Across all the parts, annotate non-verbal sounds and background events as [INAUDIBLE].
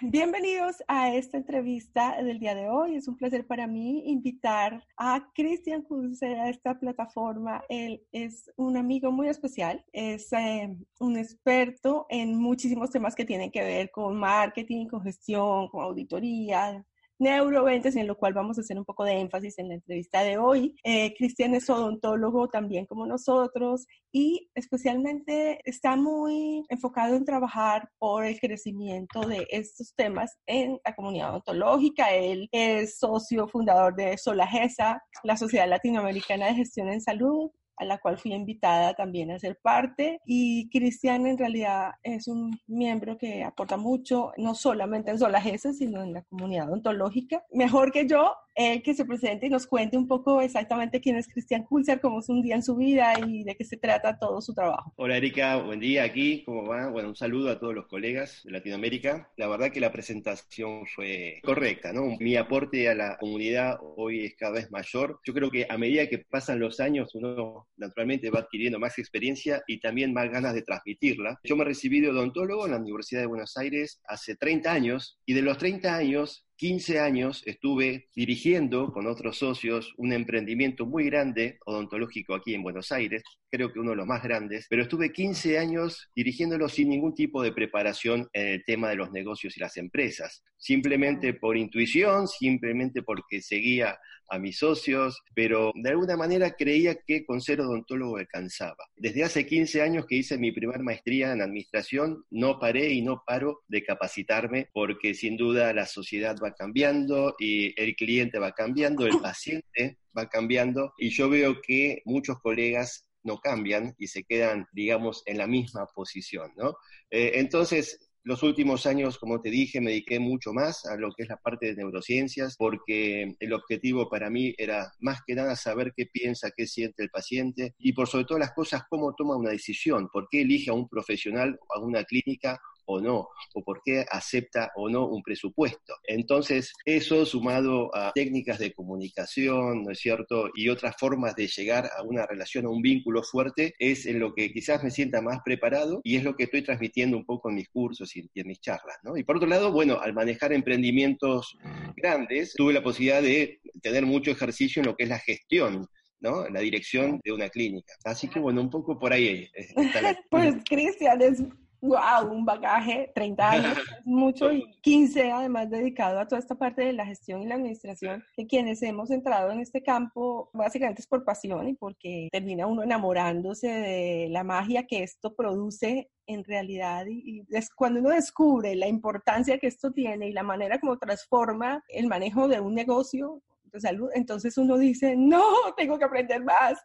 Bienvenidos a esta entrevista del día de hoy. Es un placer para mí invitar a Cristian Kunze a esta plataforma. Él es un amigo muy especial, es eh, un experto en muchísimos temas que tienen que ver con marketing, con gestión, con auditoría, neuroventas, en lo cual vamos a hacer un poco de énfasis en la entrevista de hoy. Eh, Cristian es odontólogo también como nosotros y especialmente está muy enfocado en trabajar por el crecimiento de estos temas en la comunidad odontológica. Él es socio fundador de Solagesa, la Sociedad Latinoamericana de Gestión en Salud, a la cual fui invitada también a ser parte. Y Cristian en realidad es un miembro que aporta mucho, no solamente en Solagesa, sino en la comunidad odontológica. Mejor que yo, él que se presente y nos cuente un poco exactamente quién es Cristian Kulzer, cómo es un día en su vida y de qué se trata todo su trabajo. Hola Erika, buen día aquí, ¿cómo va? Bueno, un saludo a todos los colegas de Latinoamérica. La verdad que la presentación fue correcta, ¿no? Mi aporte a la comunidad hoy es cada vez mayor. Yo creo que a medida que pasan los años uno naturalmente va adquiriendo más experiencia y también más ganas de transmitirla. Yo me recibí de odontólogo en la Universidad de Buenos Aires hace 30 años y de los 30 años 15 años estuve dirigiendo con otros socios un emprendimiento muy grande odontológico aquí en Buenos Aires, creo que uno de los más grandes, pero estuve 15 años dirigiéndolo sin ningún tipo de preparación en el tema de los negocios y las empresas, simplemente por intuición, simplemente porque seguía a mis socios, pero de alguna manera creía que con ser odontólogo alcanzaba. Desde hace 15 años que hice mi primera maestría en administración, no paré y no paro de capacitarme porque sin duda la sociedad va cambiando y el cliente va cambiando, el paciente va cambiando y yo veo que muchos colegas no cambian y se quedan, digamos, en la misma posición, ¿no? Eh, entonces, los últimos años, como te dije, me dediqué mucho más a lo que es la parte de neurociencias, porque el objetivo para mí era más que nada saber qué piensa, qué siente el paciente y por sobre todo las cosas, cómo toma una decisión, por qué elige a un profesional, a una clínica o no, o por qué acepta o no un presupuesto. Entonces, eso sumado a técnicas de comunicación, ¿no es cierto? Y otras formas de llegar a una relación, a un vínculo fuerte, es en lo que quizás me sienta más preparado y es lo que estoy transmitiendo un poco en mis cursos y en mis charlas, ¿no? Y por otro lado, bueno, al manejar emprendimientos grandes, tuve la posibilidad de tener mucho ejercicio en lo que es la gestión ¿no? La dirección de una clínica. Así que bueno, un poco por ahí está la... [LAUGHS] Pues Cristian, es wow, un bagaje, 30 años, [LAUGHS] mucho, y 15 además dedicado a toda esta parte de la gestión y la administración, que quienes hemos entrado en este campo básicamente es por pasión y porque termina uno enamorándose de la magia que esto produce en realidad y, es cuando uno descubre la importancia que esto tiene y la manera como transforma el manejo de un negocio salud, entonces uno dice, no, tengo que aprender más.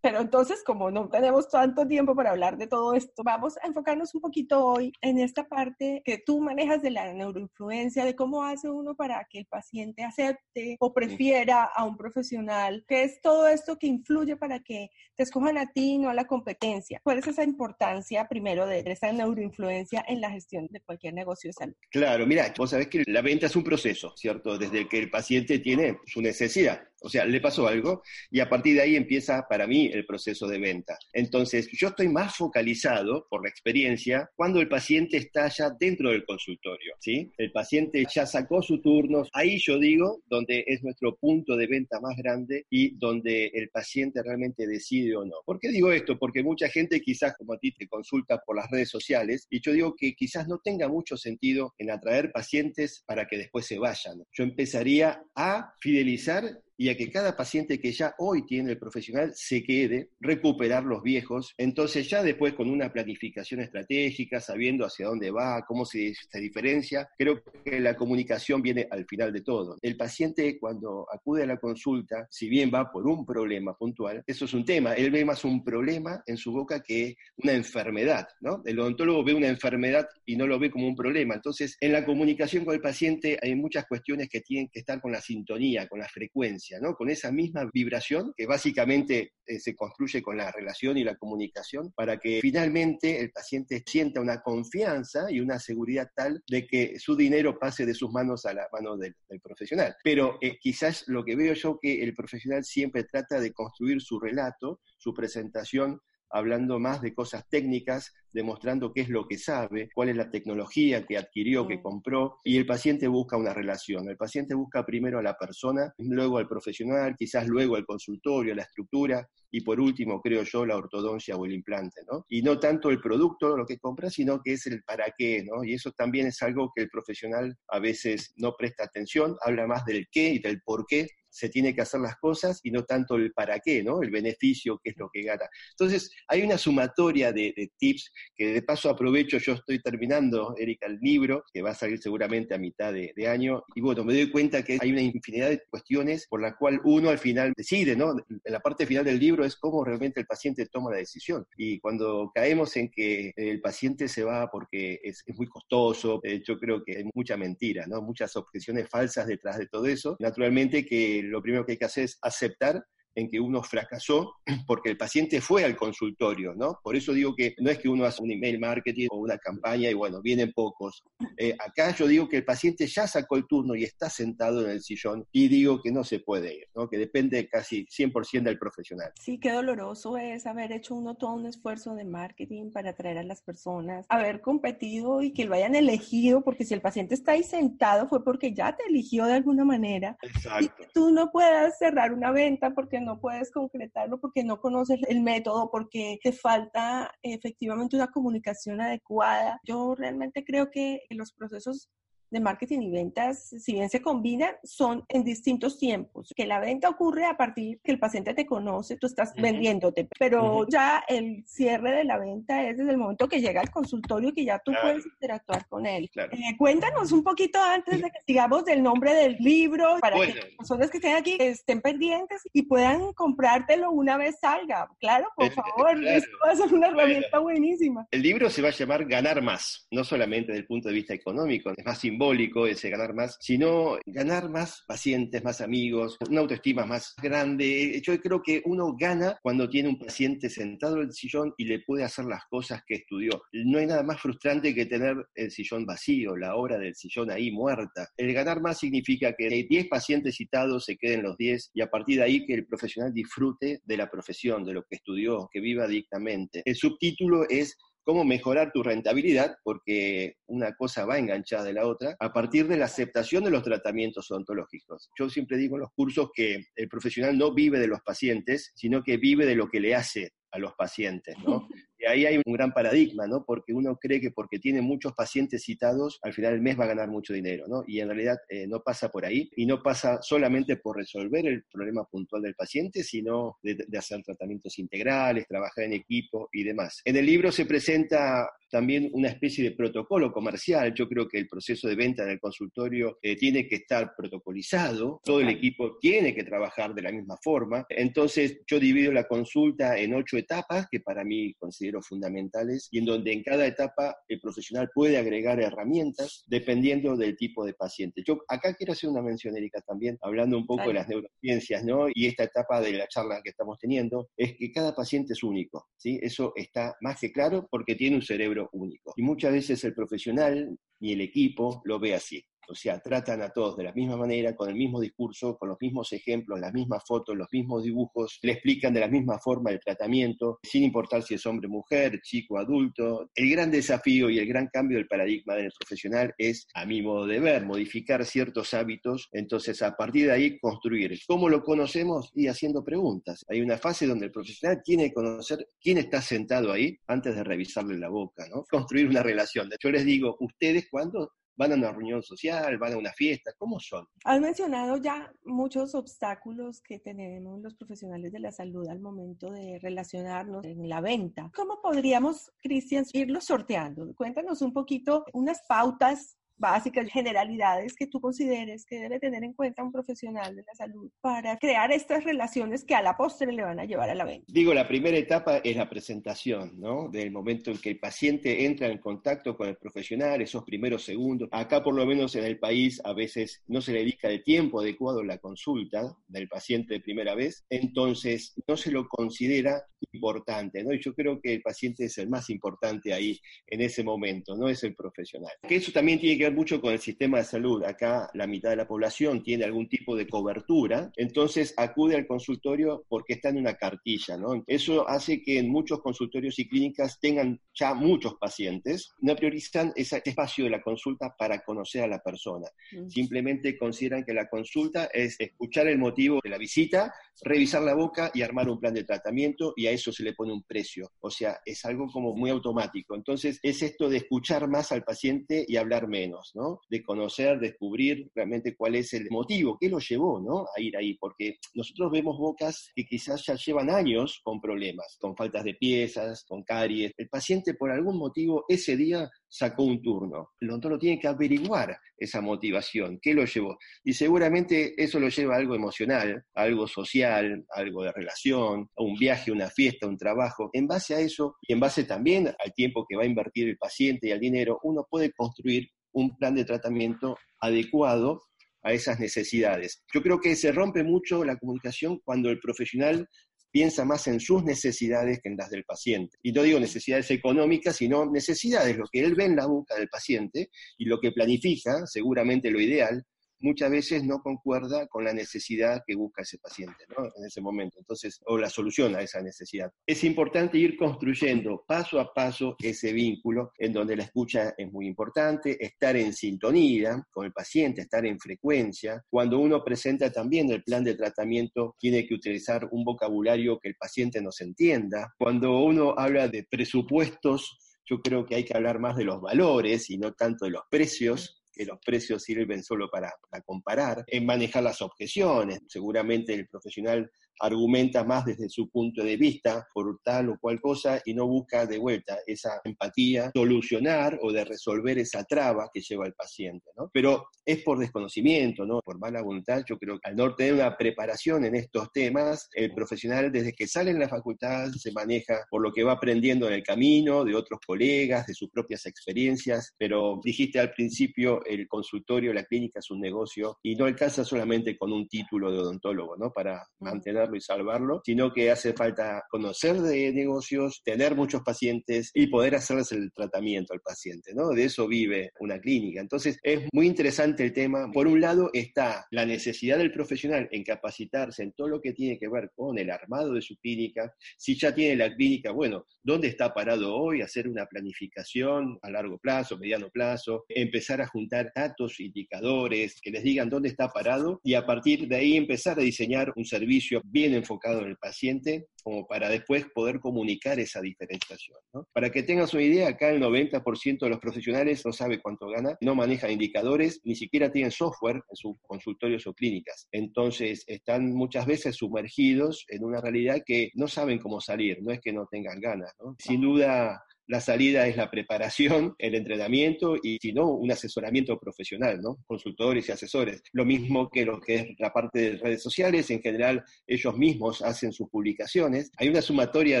Pero, entonces, como no tenemos tanto tiempo para hablar de todo esto, vamos a enfocarnos un poquito hoy en esta parte que tú manejas de la neuroinfluencia, de cómo hace uno para que el paciente acepte o prefiera a un profesional, que es todo esto que influye para que te escojan a ti, no a la competencia. ¿Cuál es esa importancia primero de esa neuroinfluencia en la gestión de cualquier negocio de salud? Claro, mira, vos sabés que la venta es un proceso, ¿cierto? Desde que el paciente tiene su necesidad. O sea, le pasó algo y a partir de ahí empieza para mí el proceso de venta. Entonces, yo estoy más focalizado por la experiencia cuando el paciente está ya dentro del consultorio, ¿sí? El paciente ya sacó su turno. Ahí yo digo, donde es nuestro punto de venta más grande y donde el paciente realmente decide o no. ¿Por qué digo esto? Porque mucha gente quizás como a ti te consulta por las redes sociales y yo digo que quizás no tenga mucho sentido en atraer pacientes para que después se vayan. Yo empezaría a fidelizar y a que cada paciente que ya hoy tiene el profesional se quede, recuperar los viejos, entonces ya después con una planificación estratégica, sabiendo hacia dónde va, cómo se, diferencia, creo que la comunicación viene al final de todo. El paciente cuando acude a la consulta, si bien va por un problema puntual, eso es un tema, él ve más un problema en su boca que una enfermedad, ¿no? El odontólogo ve una enfermedad y no lo ve como un problema. Entonces, en la comunicación con el paciente hay muchas cuestiones que tienen que estar con la sintonía, con la frecuencia, ¿no? Con esa misma vibración que básicamente eh, se construye con la relación y la comunicación para que finalmente el paciente sienta una confianza y una seguridad tal de que su dinero pase de sus manos a la mano del, profesional. Pero eh, quizás lo que veo yo que el profesional siempre trata de construir su relato, su presentación hablando más de cosas técnicas, demostrando qué es lo que sabe, cuál es la tecnología que adquirió, que compró, y el paciente busca una relación. El paciente busca primero a la persona, luego al profesional, quizás luego al consultorio, a la estructura, y por último, creo yo, la ortodoncia o el implante, ¿no? Y no tanto el producto, lo que compra, sino que es el para qué, ¿no? Y eso también es algo que el profesional a veces no presta atención, habla más del qué y del por qué, se tiene que hacer las cosas y no tanto el para qué, ¿no? El beneficio, qué es lo que gana. Entonces, hay una sumatoria de, tips que de paso aprovecho, yo estoy terminando, Erika, el libro, que va a salir seguramente a mitad de, año, y bueno, me doy cuenta que hay una infinidad de cuestiones por la cual uno al final decide, ¿no? En la parte final del libro es cómo realmente el paciente toma la decisión. Y cuando caemos en que el paciente se va porque es, muy costoso, yo creo que hay mucha mentira, ¿no? Muchas objeciones falsas detrás de todo eso. Naturalmente que lo primero que hay que hacer es aceptar en que uno fracasó [CLEARS THROAT] porque el paciente fue al consultorio, ¿no? Por eso digo que no es que uno hace un email marketing o una campaña y bueno, vienen pocos. Eh, acá yo digo que el paciente ya sacó el turno y está sentado en el sillón y digo que no se puede ir, ¿no? Que depende casi 100% del profesional. Sí, qué doloroso es haber hecho uno todo un esfuerzo de marketing para atraer a las personas, haber competido y que lo hayan elegido, porque si el paciente está ahí sentado fue porque ya te eligió de alguna manera. Exacto. Y tú no puedas cerrar una venta porque no puedes concretarlo porque no conoces el método, porque te falta efectivamente una comunicación adecuada. Yo realmente creo que los procesos de marketing y ventas, si bien se combinan, son en distintos tiempos. Que la venta ocurre a partir que el paciente te conoce, tú estás vendiéndote, pero ya el cierre de la venta es desde el momento que llega al consultorio que ya tú puedes interactuar con él. Eh, cuéntanos un poquito antes de que sigamos del nombre del libro para que las personas que estén aquí estén pendientes y puedan comprártelo una vez salga. Claro, por favor, eso va a ser una herramienta buenísima. El libro se va a llamar Ganar Más, no solamente desde el punto de vista económico, es más simbólico ese ganar más, sino ganar más pacientes, más amigos, una autoestima más grande. Yo creo que uno gana cuando tiene un paciente sentado en el sillón y le puede hacer las cosas que estudió. No hay nada más frustrante que tener el sillón vacío, la hora del sillón ahí muerta. El ganar más significa que hay 10 pacientes citados se queden los 10 y a partir de ahí que el profesional disfrute de la profesión, de lo que estudió, que viva dignamente. El subtítulo es cómo mejorar tu rentabilidad, porque una cosa va enganchada de la otra, a partir de la aceptación de los tratamientos odontológicos. Yo siempre digo en los cursos que el profesional no vive de los pacientes, sino que vive de lo que le hace a los pacientes, ¿no? [LAUGHS] Ahí hay un gran paradigma, ¿no? Porque uno cree que porque tiene muchos pacientes citados, al final del mes va a ganar mucho dinero, ¿no? Y en realidad eh, no pasa por ahí y no pasa solamente por resolver el problema puntual del paciente, sino de, hacer tratamientos integrales, trabajar en equipo y demás. En el libro se presenta también una especie de protocolo comercial. Yo creo que el proceso de venta en el consultorio eh, tiene que estar protocolizado, todo el equipo tiene que trabajar de la misma forma. Entonces yo divido la consulta en ocho etapas que para mí considero fundamentales y en donde en cada etapa el profesional puede agregar herramientas dependiendo del tipo de paciente. Yo acá quiero hacer una mención, Erika, también, hablando un poco de las neurociencias, ¿no? Y esta etapa de la charla que estamos teniendo, es que cada paciente es único, ¿sí? Eso está más que claro porque tiene un cerebro único. Y muchas veces el profesional ni el equipo lo ve así. O sea, tratan a todos de la misma manera, con el mismo discurso, con los mismos ejemplos, las mismas fotos, los mismos dibujos, le explican de la misma forma el tratamiento, sin importar si es hombre, mujer, chico, adulto. El gran desafío y el gran cambio del paradigma del profesional es, a mi modo de ver, modificar ciertos hábitos, entonces a partir de ahí construir. ¿Cómo lo conocemos? Y haciendo preguntas. Hay una fase donde el profesional tiene que conocer quién está sentado ahí antes de revisarle la boca, ¿no? Construir una relación. Yo les digo, ustedes cuando ¿Van a una reunión social? ¿Van a una fiesta? ¿Cómo son? Has mencionado ya muchos obstáculos que tenemos los profesionales de la salud al momento de relacionarnos en la venta. ¿Cómo podríamos, Cristian, irlos sorteando? Cuéntanos un poquito unas pautas básicas, generalidades que tú consideres que debe tener en cuenta un profesional de la salud para crear estas relaciones que a la postre le van a llevar a la venta? Digo, la primera etapa es la presentación, ¿no? Del momento en que el paciente entra en contacto con el profesional, esos primeros segundos. Acá, por lo menos en el país, a veces no se le dedica el tiempo adecuado a la consulta del paciente de primera vez, entonces no se lo considera importante, ¿no? Y yo creo que el paciente es el más importante ahí en ese momento, no es el profesional. Que eso también tiene que ver mucho con el sistema de salud. Acá la mitad de la población tiene algún tipo de cobertura, entonces acude al consultorio porque está en una cartilla, ¿no? Eso hace que en muchos consultorios y clínicas tengan ya muchos pacientes, no priorizan ese espacio de la consulta para conocer a la persona. Simplemente consideran que la consulta es escuchar el motivo de la visita, revisar la boca y armar un plan de tratamiento y a eso se le pone un precio. O sea, es algo como muy automático. Entonces, es esto de escuchar más al paciente y hablar menos, ¿no? De conocer, descubrir realmente cuál es el motivo, qué lo llevó, ¿no? A ir ahí, porque nosotros vemos bocas que quizás ya llevan años con problemas, con faltas de piezas, con caries. El paciente por algún motivo ese día sacó un turno. El odontólogo tiene que averiguar esa motivación, qué lo llevó. Y seguramente eso lo lleva a algo emocional, algo social, algo de relación, a un viaje, una fiesta, un trabajo. En base a eso y en base también al tiempo que va a invertir el paciente y al dinero, uno puede construir un plan de tratamiento adecuado a esas necesidades. Yo creo que se rompe mucho la comunicación cuando el profesional piensa más en sus necesidades que en las del paciente. Y no digo necesidades económicas, sino necesidades, lo que él ve en la boca del paciente y lo que planifica, seguramente lo ideal, muchas veces no concuerda con la necesidad que busca ese paciente en ese momento, entonces, o la solución a esa necesidad. Es importante ir construyendo paso a paso ese vínculo en donde la escucha es muy importante, estar en sintonía con el paciente, estar en frecuencia. Cuando uno presenta también el plan de tratamiento, tiene que utilizar un vocabulario que el paciente nos entienda. Cuando uno habla de presupuestos, yo creo que hay que hablar más de los valores y no tanto de los precios que los precios sirven solo para, para, comparar, en manejar las objeciones. Seguramente el profesional argumenta más desde su punto de vista por tal o cual cosa y no busca de vuelta esa empatía, solucionar o de resolver esa traba que lleva el paciente. ¿no? Pero es por desconocimiento, ¿no? por mala voluntad. Yo creo que al no tener una preparación en estos temas, el profesional desde que sale en la facultad se maneja por lo que va aprendiendo en el camino, de otros colegas, de sus propias experiencias, pero dijiste al principio, el consultorio, la clínica es un negocio y no alcanza solamente con un título de odontólogo, ¿no? Para mm. Mantener y salvarlo, sino que hace falta conocer de negocios, tener muchos pacientes y poder hacerles el tratamiento al paciente, ¿no? De eso vive una clínica. Entonces, es muy interesante el tema. Por un lado está la necesidad del profesional en capacitarse en todo lo que tiene que ver con el armado de su clínica. Si ya tiene la clínica, bueno, ¿dónde está parado hoy? Hacer una planificación a largo plazo, mediano plazo, empezar a juntar datos, indicadores que les digan dónde está parado y a partir de ahí empezar a diseñar un servicio bien bien enfocado en el paciente como para después poder comunicar esa diferenciación. Para que tengas una idea, acá el 90% de los profesionales no sabe cuánto gana, no manejan indicadores, ni siquiera tienen software en sus consultorios o clínicas. Entonces están muchas veces sumergidos en una realidad que no saben cómo salir, no es que no tengan ganas. Sin duda la salida es la preparación, el entrenamiento y, si no, un asesoramiento profesional, ¿no? Consultores y asesores. Lo mismo que lo que es la parte de redes sociales, en general ellos mismos hacen sus publicaciones. Hay una sumatoria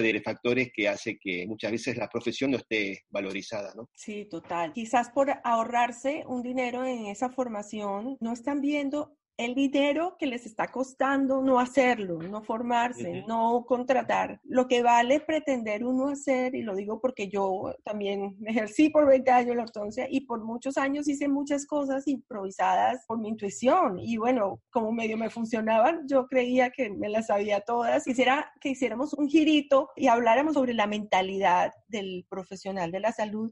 de factores que hace que muchas veces la profesión no esté valorizada, ¿no? Sí, total. Quizás por ahorrarse un dinero en esa formación, no están viendo el dinero que les está costando no hacerlo, no formarse, no contratar. Lo que vale pretender uno hacer, y lo digo porque yo también [LAUGHS] ejercí por 20 años la ortodoncia y por muchos años hice muchas cosas improvisadas por mi intuición. Y bueno, como medio me funcionaban, yo creía que me las sabía todas. Quisiera que hiciéramos un girito y habláramos sobre la mentalidad del profesional de la salud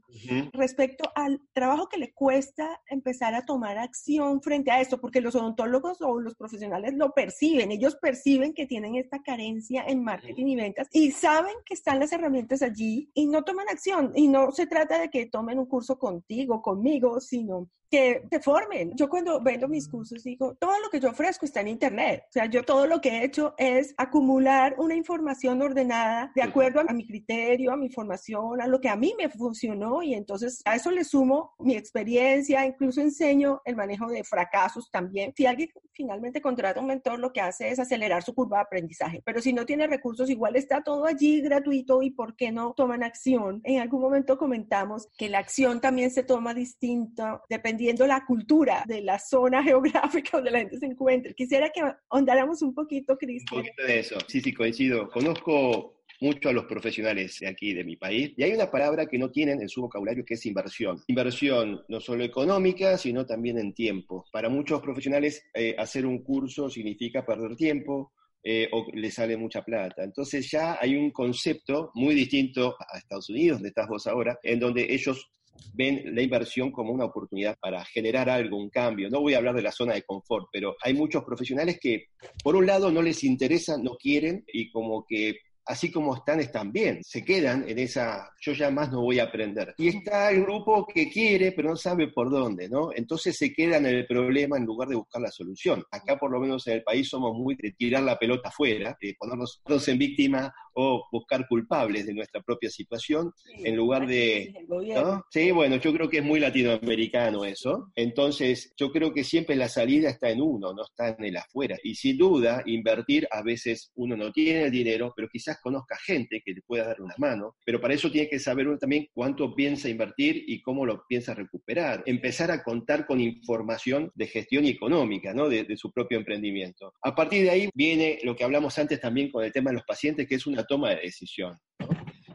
respecto al trabajo que le cuesta empezar a tomar acción frente a esto, porque los odontólogos o los profesionales lo perciben, ellos perciben que tienen esta carencia en marketing y ventas y saben que están las herramientas allí y no toman acción. Y no se trata de que tomen un curso contigo, conmigo, sino que se formen. Yo cuando vendo mis cursos digo, todo lo que yo ofrezco está en Internet. O sea, yo todo lo que he hecho es acumular una información ordenada de acuerdo a mi criterio, a mi formación, a lo que a mí me funcionó y entonces a eso le sumo mi experiencia, incluso enseño el manejo de fracasos también. Si alguien finalmente contrata un mentor, lo que hace es acelerar su curva de aprendizaje, pero si no tiene recursos, igual está todo allí gratuito y ¿por qué no toman acción? En algún momento comentamos que la acción también se toma distinto dependiendo la cultura de la zona [LAUGHS] geográfica donde la gente se encuentre. Quisiera que ahondáramos un poquito, Cristian. Un poquito de eso. Sí, sí, coincido. Conozco mucho a los profesionales de aquí, de mi país, y hay una palabra que no tienen en su vocabulario que es inversión. Inversión no solo económica, sino también en tiempo. Para muchos profesionales, eh, hacer un curso significa perder tiempo, eh, o le sale mucha plata. Entonces ya hay un concepto muy distinto a Estados Unidos, donde estás vos ahora, en donde ellos ven la inversión como una oportunidad para generar algo, un cambio. No voy a hablar de la zona de confort, pero hay muchos profesionales que, por un lado, no les interesa, no quieren y como que así como están, están bien. Se quedan en esa, yo ya más no voy a aprender. Y está el grupo que quiere, pero no sabe por dónde, ¿no? Entonces se quedan en el problema en lugar de buscar la solución. Acá, por lo menos en el país, somos muy de tirar la pelota afuera, de ponernos en víctima o buscar culpables de nuestra propia situación, en lugar de... ¿no? Sí, bueno, yo creo que es muy latinoamericano eso. Entonces, yo creo que siempre la salida está en uno, no está en el afuera. Y sin duda, invertir, a veces uno no tiene el dinero, pero quizás conozca gente que le pueda dar una mano, pero para eso tiene que saber uno también cuánto piensa invertir y cómo lo piensa recuperar. Empezar a contar con información de gestión económica, ¿no? De, de su propio emprendimiento. A partir de ahí viene lo que hablamos antes también con el tema de los pacientes, que es una toma de decisión. ¿no?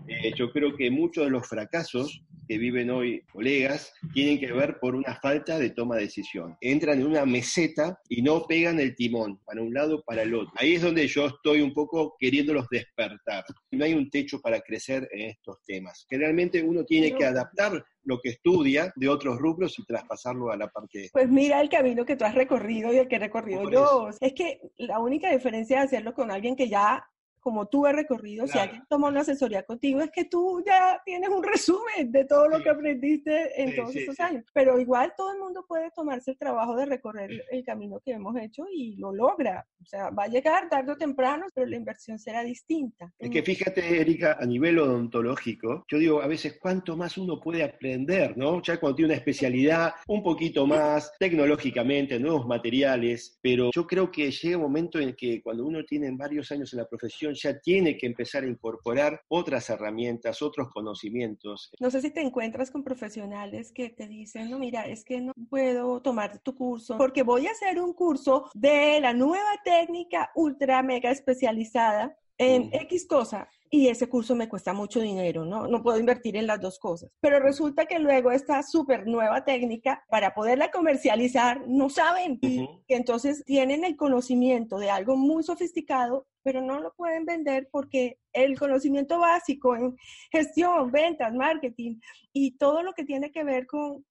Eh, yo creo que muchos de los fracasos que viven hoy colegas tienen que ver por una falta de toma de decisión. Entran en una meseta y no pegan el timón para un lado para el otro. Ahí es donde yo estoy un poco queriéndolos despertar. No hay un techo para crecer en estos temas. Generalmente uno tiene que adaptar lo que estudia de otros rubros y traspasarlo a la parte. Pues mira el camino que tú has recorrido y el que he recorrido yo. Es que la única diferencia de hacerlo con alguien que ya como tú has recorrido, claro. si alguien toma una asesoría contigo, es que tú ya tienes un resumen de todo lo que aprendiste en sí, todos sí, estos sí. años. Pero igual todo el mundo puede tomarse el trabajo de recorrer el camino que hemos hecho y lo logra. O sea, va a llegar tarde o temprano, pero la inversión será distinta. Es que fíjate, Erika, a nivel odontológico, yo digo a veces cuánto más uno puede aprender, ¿no? Ya cuando tiene una especialidad un poquito más tecnológicamente, nuevos materiales, pero yo creo que llega un momento en que cuando uno tiene varios años en la profesión, ya tiene que empezar a incorporar otras herramientas, otros conocimientos. No sé si te encuentras con profesionales que te dicen, no, mira, es que no puedo tomar tu curso porque voy a hacer un curso de la nueva técnica ultra mega especializada en mm. X cosa y ese curso me cuesta mucho dinero, ¿no? No puedo invertir en las dos cosas. Pero resulta que luego esta súper nueva técnica, para poderla comercializar, no saben. Uh -huh. Y entonces tienen el conocimiento de algo muy sofisticado, pero no lo pueden vender porque el conocimiento básico en gestión, ventas, marketing y todo lo que tiene que ver con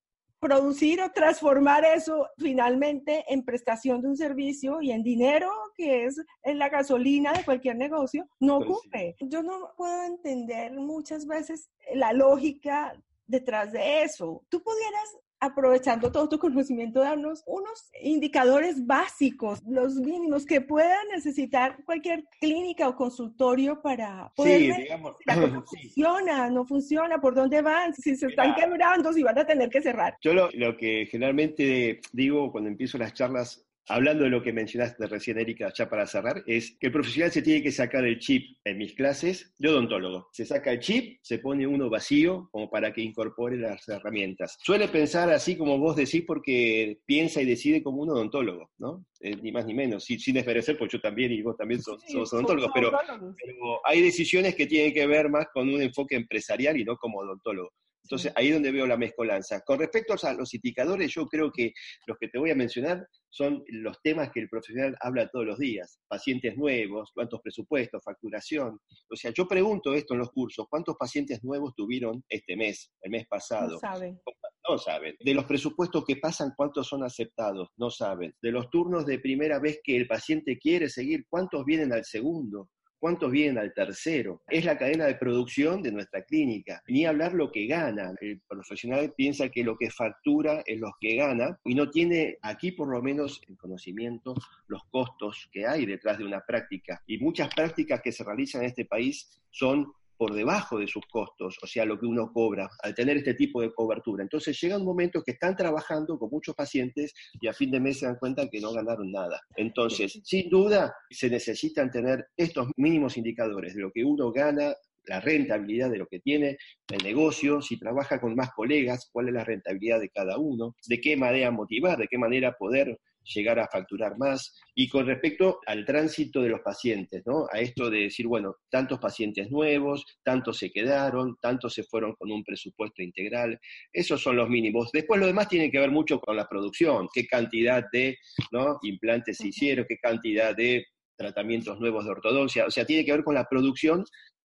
producir o transformar eso finalmente en prestación de un servicio y en dinero, que es en la gasolina de cualquier negocio, no pues. Sí. Yo no puedo entender muchas veces la lógica detrás de eso. Tú pudieras aprovechando todo tu [LAUGHS] conocimiento, darnos unos indicadores básicos, los mínimos que pueda necesitar cualquier clínica o consultorio para poder sí, ver digamos, si [CLEARS THROAT] sí. funciona, no funciona, por dónde van, si se están claro. quebrando, si van a tener que cerrar. Yo lo, lo que generalmente digo cuando empiezo las charlas hablando de lo que mencionaste recién, Erika, ya para cerrar, es que el profesional se tiene que sacar el chip en mis clases de odontólogo. Se saca el chip, se pone uno vacío como para que incorpore las herramientas. Suele pensar así como vos decís porque piensa y decide como un odontólogo, ¿no? Eh, ni más ni menos, sin, sin desmerecer, porque yo también y vos también sos, sí, sos odontólogos, pero, pero hay decisiones que tienen que ver más con un enfoque empresarial y no como odontólogo. Entonces, ahí es donde veo la mezcolanza. Con respecto a los indicadores, yo creo que los que te voy a mencionar son los temas que el profesional habla todos los días. Pacientes nuevos, cuántos presupuestos, facturación. O sea, yo pregunto esto en los cursos, ¿cuántos pacientes nuevos tuvieron este mes, el mes pasado? No saben. No saben. De los presupuestos que pasan, ¿cuántos son aceptados? No saben. De los turnos de primera vez que el paciente quiere seguir, ¿cuántos vienen al segundo? Cuántos vienen al tercero. Es la cadena de producción de nuestra clínica. Ni hablar lo que gana. El profesional piensa que lo que factura es lo que gana y no tiene aquí por lo menos el conocimiento, los costos que hay detrás de una práctica. Y muchas prácticas que se realizan en este país son por debajo de sus costos, o sea, lo que uno cobra, al tener este tipo de cobertura. Entonces llega un momento que están trabajando con muchos pacientes y a fin de mes se dan cuenta que no ganaron nada. Entonces, sin duda, se necesitan tener estos mínimos indicadores de lo que uno gana la rentabilidad de lo que tiene el negocio, si trabaja con más colegas, cuál es la rentabilidad de cada uno, de qué manera motivar, de qué manera poder llegar a facturar más. Y con respecto al tránsito de los pacientes, ¿no? A esto de decir, bueno, tantos pacientes nuevos, tantos se quedaron, tantos se fueron con un presupuesto integral, esos son los mínimos. Después lo demás tiene que ver mucho con la producción, qué cantidad de ¿no? implantes se hicieron, qué cantidad de tratamientos nuevos de ortodoncia, o sea, tiene que ver con la producción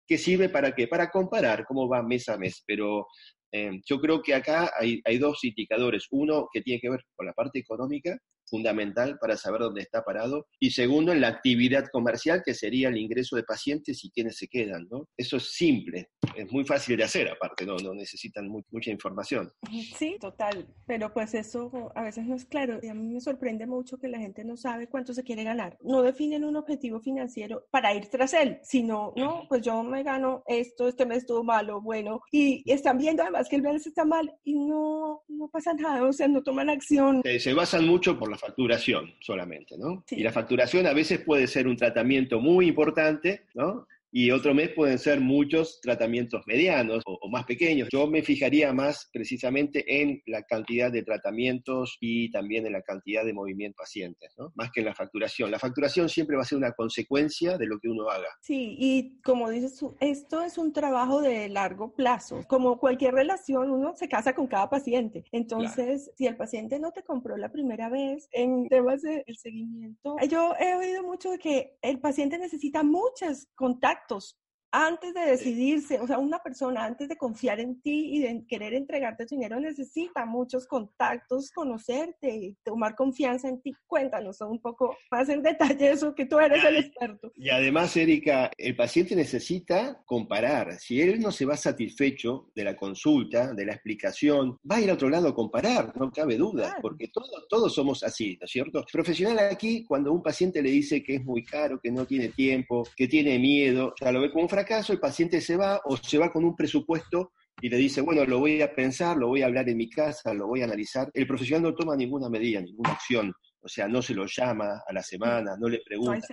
que sirve para qué? Para comparar cómo va mes a mes, pero eh, yo creo que acá hay, hay, dos indicadores. Uno que tiene que ver con la parte económica fundamental para saber dónde está parado. Y segundo, en la actividad comercial, que sería el ingreso de pacientes y quienes se quedan, ¿no? Eso es simple, es muy fácil de hacer, aparte, no, no necesitan mucha información. Sí, total, pero pues eso a veces no es claro. Y a mí me sorprende mucho que la gente no sabe cuánto se quiere ganar. No definen un objetivo financiero para ir tras él, sino, no, pues yo me gano esto, este mes estuvo malo, bueno, y están viendo además que el mes está mal y no, no pasa nada, o sea, no toman acción. se basan mucho por la facturación solamente, ¿no? Y la facturación a veces puede ser un tratamiento muy importante, ¿no? Y otro mes pueden ser muchos tratamientos medianos o, más pequeños. Yo me fijaría más precisamente en la cantidad de tratamientos y también en la cantidad de movimiento pacientes, ¿no? más que en la facturación. La facturación siempre va a ser una consecuencia de lo que uno haga. Sí, y como dices tú, esto es un trabajo de largo plazo. Como cualquier relación, uno se casa con cada paciente. Entonces, si el paciente no te compró la primera vez en temas del seguimiento, yo he oído mucho de que el paciente necesita muchos contactos actos antes de decidirse, o sea, una persona antes de confiar en ti y de querer entregarte tu dinero necesita muchos contactos, conocerte tomar confianza en ti. Cuéntanos un poco más en detalle eso, que tú eres el experto. Y además, Erika, el paciente necesita comparar. Si él no se va satisfecho de la consulta, de la explicación, va a ir a otro lado a comparar, no cabe duda, porque todos, todos somos así, ¿no es cierto? Profesional aquí, cuando un paciente le dice que es muy caro, que no tiene tiempo, que tiene miedo, ya lo ve como un fracaso, caso el paciente se va o se va con un presupuesto y le dice, bueno, lo voy a pensar, lo voy a hablar en mi casa, lo voy a analizar. El profesional no toma ninguna medida, ninguna acción. O sea, no se lo llama a la semana, no le pregunta.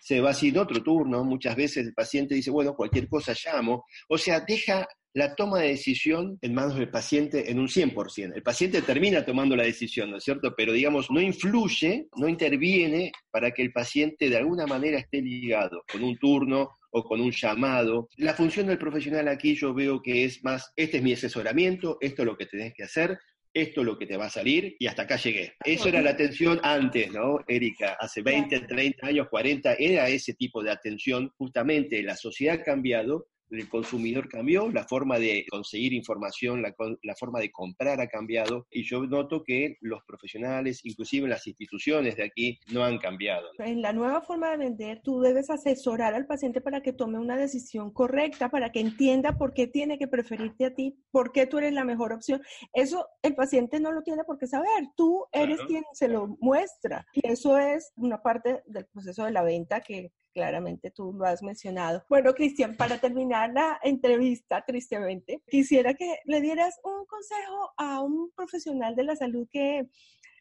se, va, sin otro turno. Muchas veces el paciente dice, bueno, cualquier cosa llamo. O sea, deja la toma de decisión en manos del paciente en un 100%. El paciente termina tomando la decisión, ¿no es cierto? Pero digamos, no influye, no interviene para que el paciente de alguna manera esté ligado con un turno o con un llamado. La función del profesional aquí yo veo que es más, este es mi asesoramiento, esto es lo que tenés que hacer, esto es lo que te va a salir y hasta acá llegué. Eso era la atención antes, ¿no, Erika? Hace 20, 30 años, 40, era ese tipo de atención. Justamente la sociedad ha cambiado el consumidor cambió, la forma de conseguir información, la, la, forma de comprar ha cambiado y yo noto que los profesionales, inclusive las instituciones de aquí, no han cambiado. En la nueva forma de vender, tú debes asesorar al paciente para que tome una decisión correcta, para que entienda por qué tiene que preferirte a ti, por qué tú eres la mejor opción. Eso el paciente no lo tiene por qué saber, tú eres quien se lo muestra y eso es una parte del proceso de la venta que claramente tú lo has mencionado. Bueno, Cristian, para terminar la entrevista, tristemente, quisiera que le dieras un consejo a un profesional de la salud que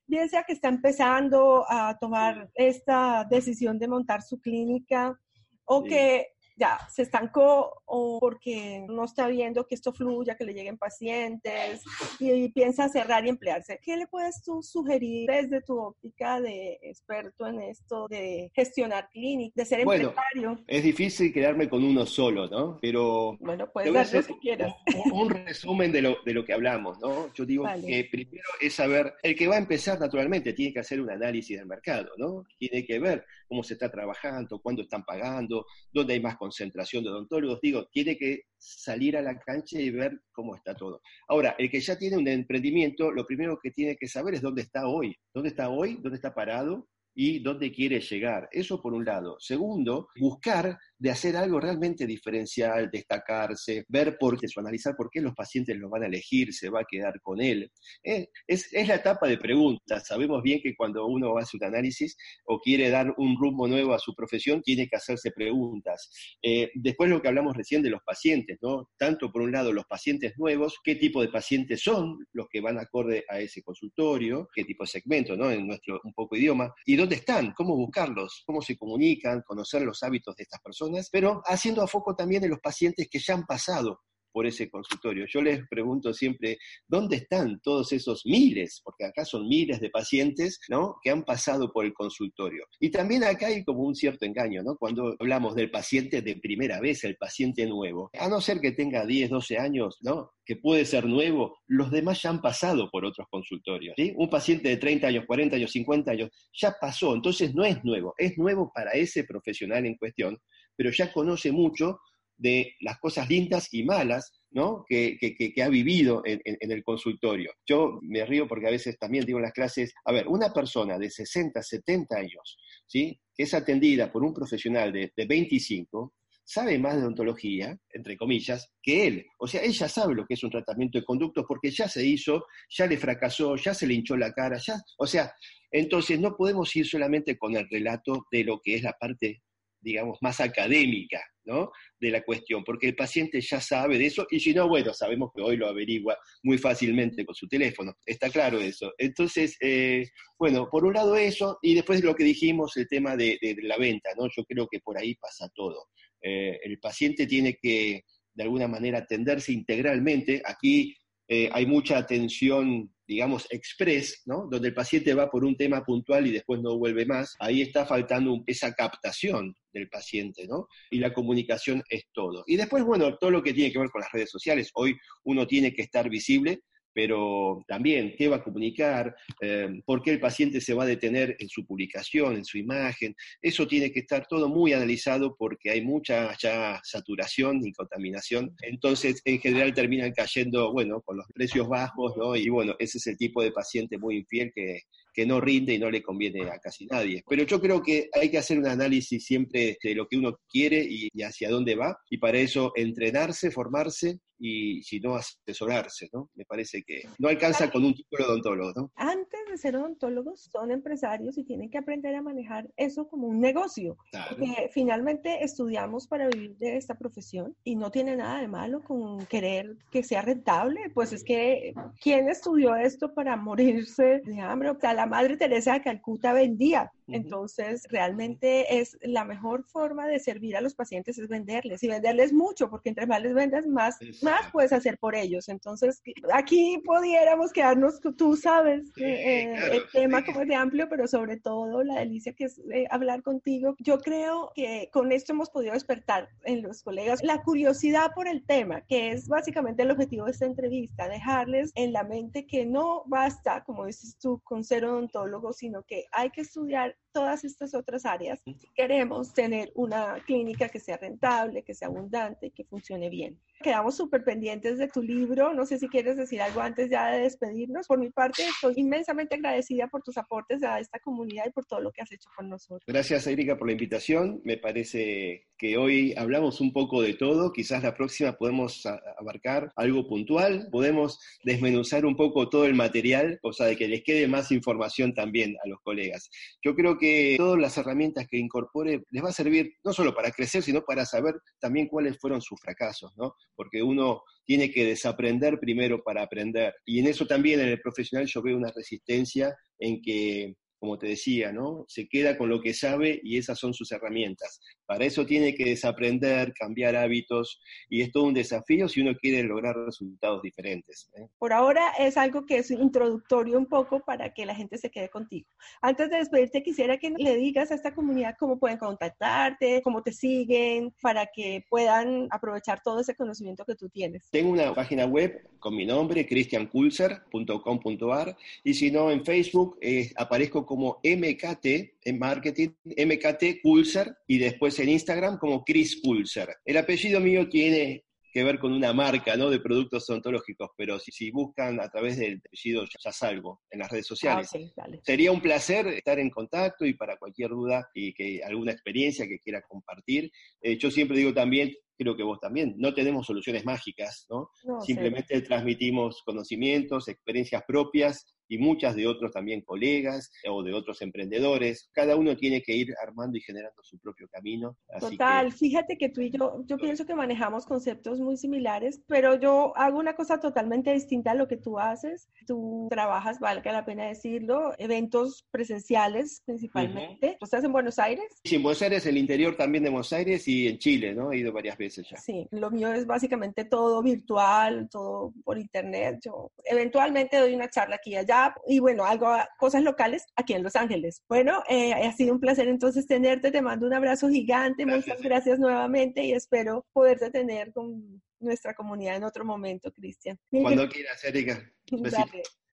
bien sea que está empezando a tomar esta decisión de montar su clínica o que ya se estancó o porque no está viendo que esto fluya, que le lleguen pacientes y, piensa cerrar y emplearse. ¿Qué le puedes tú sugerir desde tu óptica de experto en esto de gestionar clínicas, de ser bueno, empresario? Es difícil quedarme con uno solo, ¿no? Pero bueno, puedes dar si quieras. Un, resumen de lo, de lo que hablamos, ¿no? Yo digo que primero es saber, el que va a empezar naturalmente tiene que hacer un análisis del mercado, ¿no? Tiene que ver cómo se está trabajando, cuándo están pagando, dónde hay más concentración de odontólogos, digo, tiene que salir a la cancha y ver cómo está todo. Ahora, el que ya tiene un emprendimiento, lo primero que tiene que saber es dónde está hoy, dónde está hoy, dónde está parado y dónde quiere llegar. Eso por un lado. Segundo, buscar de hacer algo realmente diferencial, destacarse, ver por qué, analizar por qué los pacientes lo van a elegir, se va a quedar con él. Eh, es, la etapa de preguntas. Sabemos bien que cuando uno hace un análisis o quiere dar un rumbo nuevo a su profesión, tiene que hacerse preguntas. Eh, después lo que hablamos recién de los pacientes, ¿no? Tanto por un lado los pacientes nuevos, qué tipo de pacientes son los que van acorde a ese consultorio, qué tipo de segmento, ¿no? En nuestro un poco idioma, y dónde están, cómo buscarlos, cómo se comunican, conocer los hábitos de estas personas, pero haciendo a foco también en los pacientes que ya han pasado por ese consultorio. Yo les pregunto siempre, ¿dónde están todos esos miles? Porque acá son miles de pacientes, ¿no? Que han pasado por el consultorio. Y también acá hay como un cierto engaño, ¿no? Cuando hablamos del paciente de primera vez, el paciente nuevo, a no ser que tenga 10, 12 años, ¿no? Que puede ser nuevo, los demás ya han pasado por otros consultorios, ¿sí? Un paciente de 30 años, 40 años, 50 años, ya pasó, entonces no es nuevo, es nuevo para ese profesional en cuestión, pero ya conoce mucho de las cosas lindas y malas ¿no? que, ha vivido en, el consultorio. Yo me río porque a veces también digo en las clases, a ver, una persona de 60, 70 años, ¿sí? que es atendida por un profesional de, de 25, sabe más de odontología, entre comillas, que él. O sea, ella sabe lo que es un tratamiento de conductos porque ya se hizo, ya le fracasó, ya se le hinchó la cara, ya, o sea, entonces no podemos ir solamente con el relato de lo que es la parte digamos, más académica, ¿no? De la cuestión, porque el paciente ya sabe de eso, y si no, bueno, sabemos que hoy lo averigua muy fácilmente con su teléfono, está claro eso. Entonces, eh, bueno, por un lado eso, y después lo que dijimos, el tema de, la venta, ¿no? Yo creo que por ahí pasa todo. Eh, el paciente tiene que, de alguna manera, atenderse integralmente. Aquí eh, hay mucha atención digamos, express, ¿no? Donde el paciente va por un tema puntual y después no vuelve más, ahí está faltando esa captación del paciente, ¿no? Y la comunicación es todo. Y después, bueno, todo lo que tiene que ver con las redes sociales. Hoy uno tiene que estar visible, pero también qué va a comunicar, eh, por qué el paciente se va a detener en su publicación, en su imagen. Eso tiene que estar todo muy analizado porque hay mucha ya saturación y contaminación. Entonces, en general terminan cayendo, bueno, con los precios bajos, ¿no? Y bueno, ese es el tipo de paciente muy infiel que, que no rinde y no le conviene a casi nadie. Pero yo creo que hay que hacer un análisis siempre de lo que uno quiere y, hacia dónde va, y para eso entrenarse, formarse y si no asesorarse, ¿no? Me parece que no alcanza con un título de odontólogo, ¿no? Antes de ser odontólogos son empresarios y tienen que aprender a manejar eso como un negocio, porque finalmente estudiamos para vivir de esta profesión y no tiene nada de malo con querer que sea rentable, pues es que ¿quién estudió esto para morirse de hambre? O sea, la Madre Teresa de Calcuta vendía. Entonces, realmente es la mejor forma de servir a los pacientes es venderles y venderles mucho, porque entre más les vendas, más, más puedes hacer por ellos. Entonces, aquí pudiéramos quedarnos, tú sabes, eh, el tema como es de amplio, pero sobre todo la delicia que es eh, hablar contigo. Yo creo que con esto hemos podido despertar en los colegas la curiosidad por el tema, que es básicamente el objetivo de esta entrevista, dejarles en la mente que no basta, como dices tú, con ser odontólogo, sino que hay que estudiar todas estas otras áreas si queremos tener una clínica que sea rentable, que sea abundante, que funcione bien. Quedamos súper pendientes de tu libro. No sé si quieres decir algo antes ya de despedirnos. Por mi parte, estoy inmensamente agradecida por tus aportes a esta comunidad y por todo lo que has hecho con nosotros. Gracias, Erika, por la invitación. Me parece que hoy hablamos un poco de todo. Quizás la próxima podemos abarcar algo puntual. Podemos desmenuzar un poco todo el material, o sea, de que les quede más información también a los colegas. Yo creo que todas las herramientas que incorpore les va a servir no solo para crecer, sino para saber también cuáles fueron sus fracasos, ¿no? porque uno tiene que desaprender primero para aprender. Y en eso también en el profesional yo veo una resistencia en que como te decía, ¿no? Se queda con lo que sabe y esas son sus herramientas. Para eso tiene que desaprender, cambiar hábitos y es todo un desafío si uno quiere lograr resultados diferentes. ¿eh? Por ahora es algo que es introductorio un poco para que la gente se quede contigo. Antes de despedirte, quisiera que le digas a esta comunidad cómo pueden contactarte, cómo te siguen, para que puedan aprovechar todo ese conocimiento que tú tienes. Tengo una página web con mi nombre, cristiankulser.com.ar, y si no, en Facebook eh, aparezco como MKT en marketing, MKT Pulser, y después en Instagram como Chris Pulser. El apellido mío tiene que ver con una marca ¿no? de productos odontológicos, pero si, si buscan a través del apellido Ya Salvo en las redes sociales. Ah, Sería un placer estar en contacto y para cualquier duda y que alguna experiencia que quiera compartir. Eh, yo siempre digo también, creo que vos también, no tenemos soluciones mágicas, ¿no? Simplemente transmitimos conocimientos, experiencias propias y muchas de otros también colegas o de otros emprendedores. Cada uno tiene que ir armando y generando su propio camino. Total, fíjate que tú y yo, yo pienso que manejamos conceptos muy similares, pero yo hago una cosa totalmente distinta a lo que tú haces. Tú trabajas, valga la pena decirlo, eventos presenciales principalmente. ¿Tú estás en Buenos Aires? Sí, en Buenos Aires, el interior también de Buenos Aires y en Chile, ¿no? He ido varias veces ya. Sí, lo mío es básicamente todo virtual, todo por internet. Yo eventualmente doy una charla aquí y allá y bueno, algo, cosas locales aquí en Los Ángeles. Bueno, eh, ha sido un placer entonces tenerte, te mando un abrazo gigante, muchas gracias nuevamente y espero poderte tener con nuestra comunidad en otro momento, Cristian. Cuando quieras, Erika. [LAUGHS]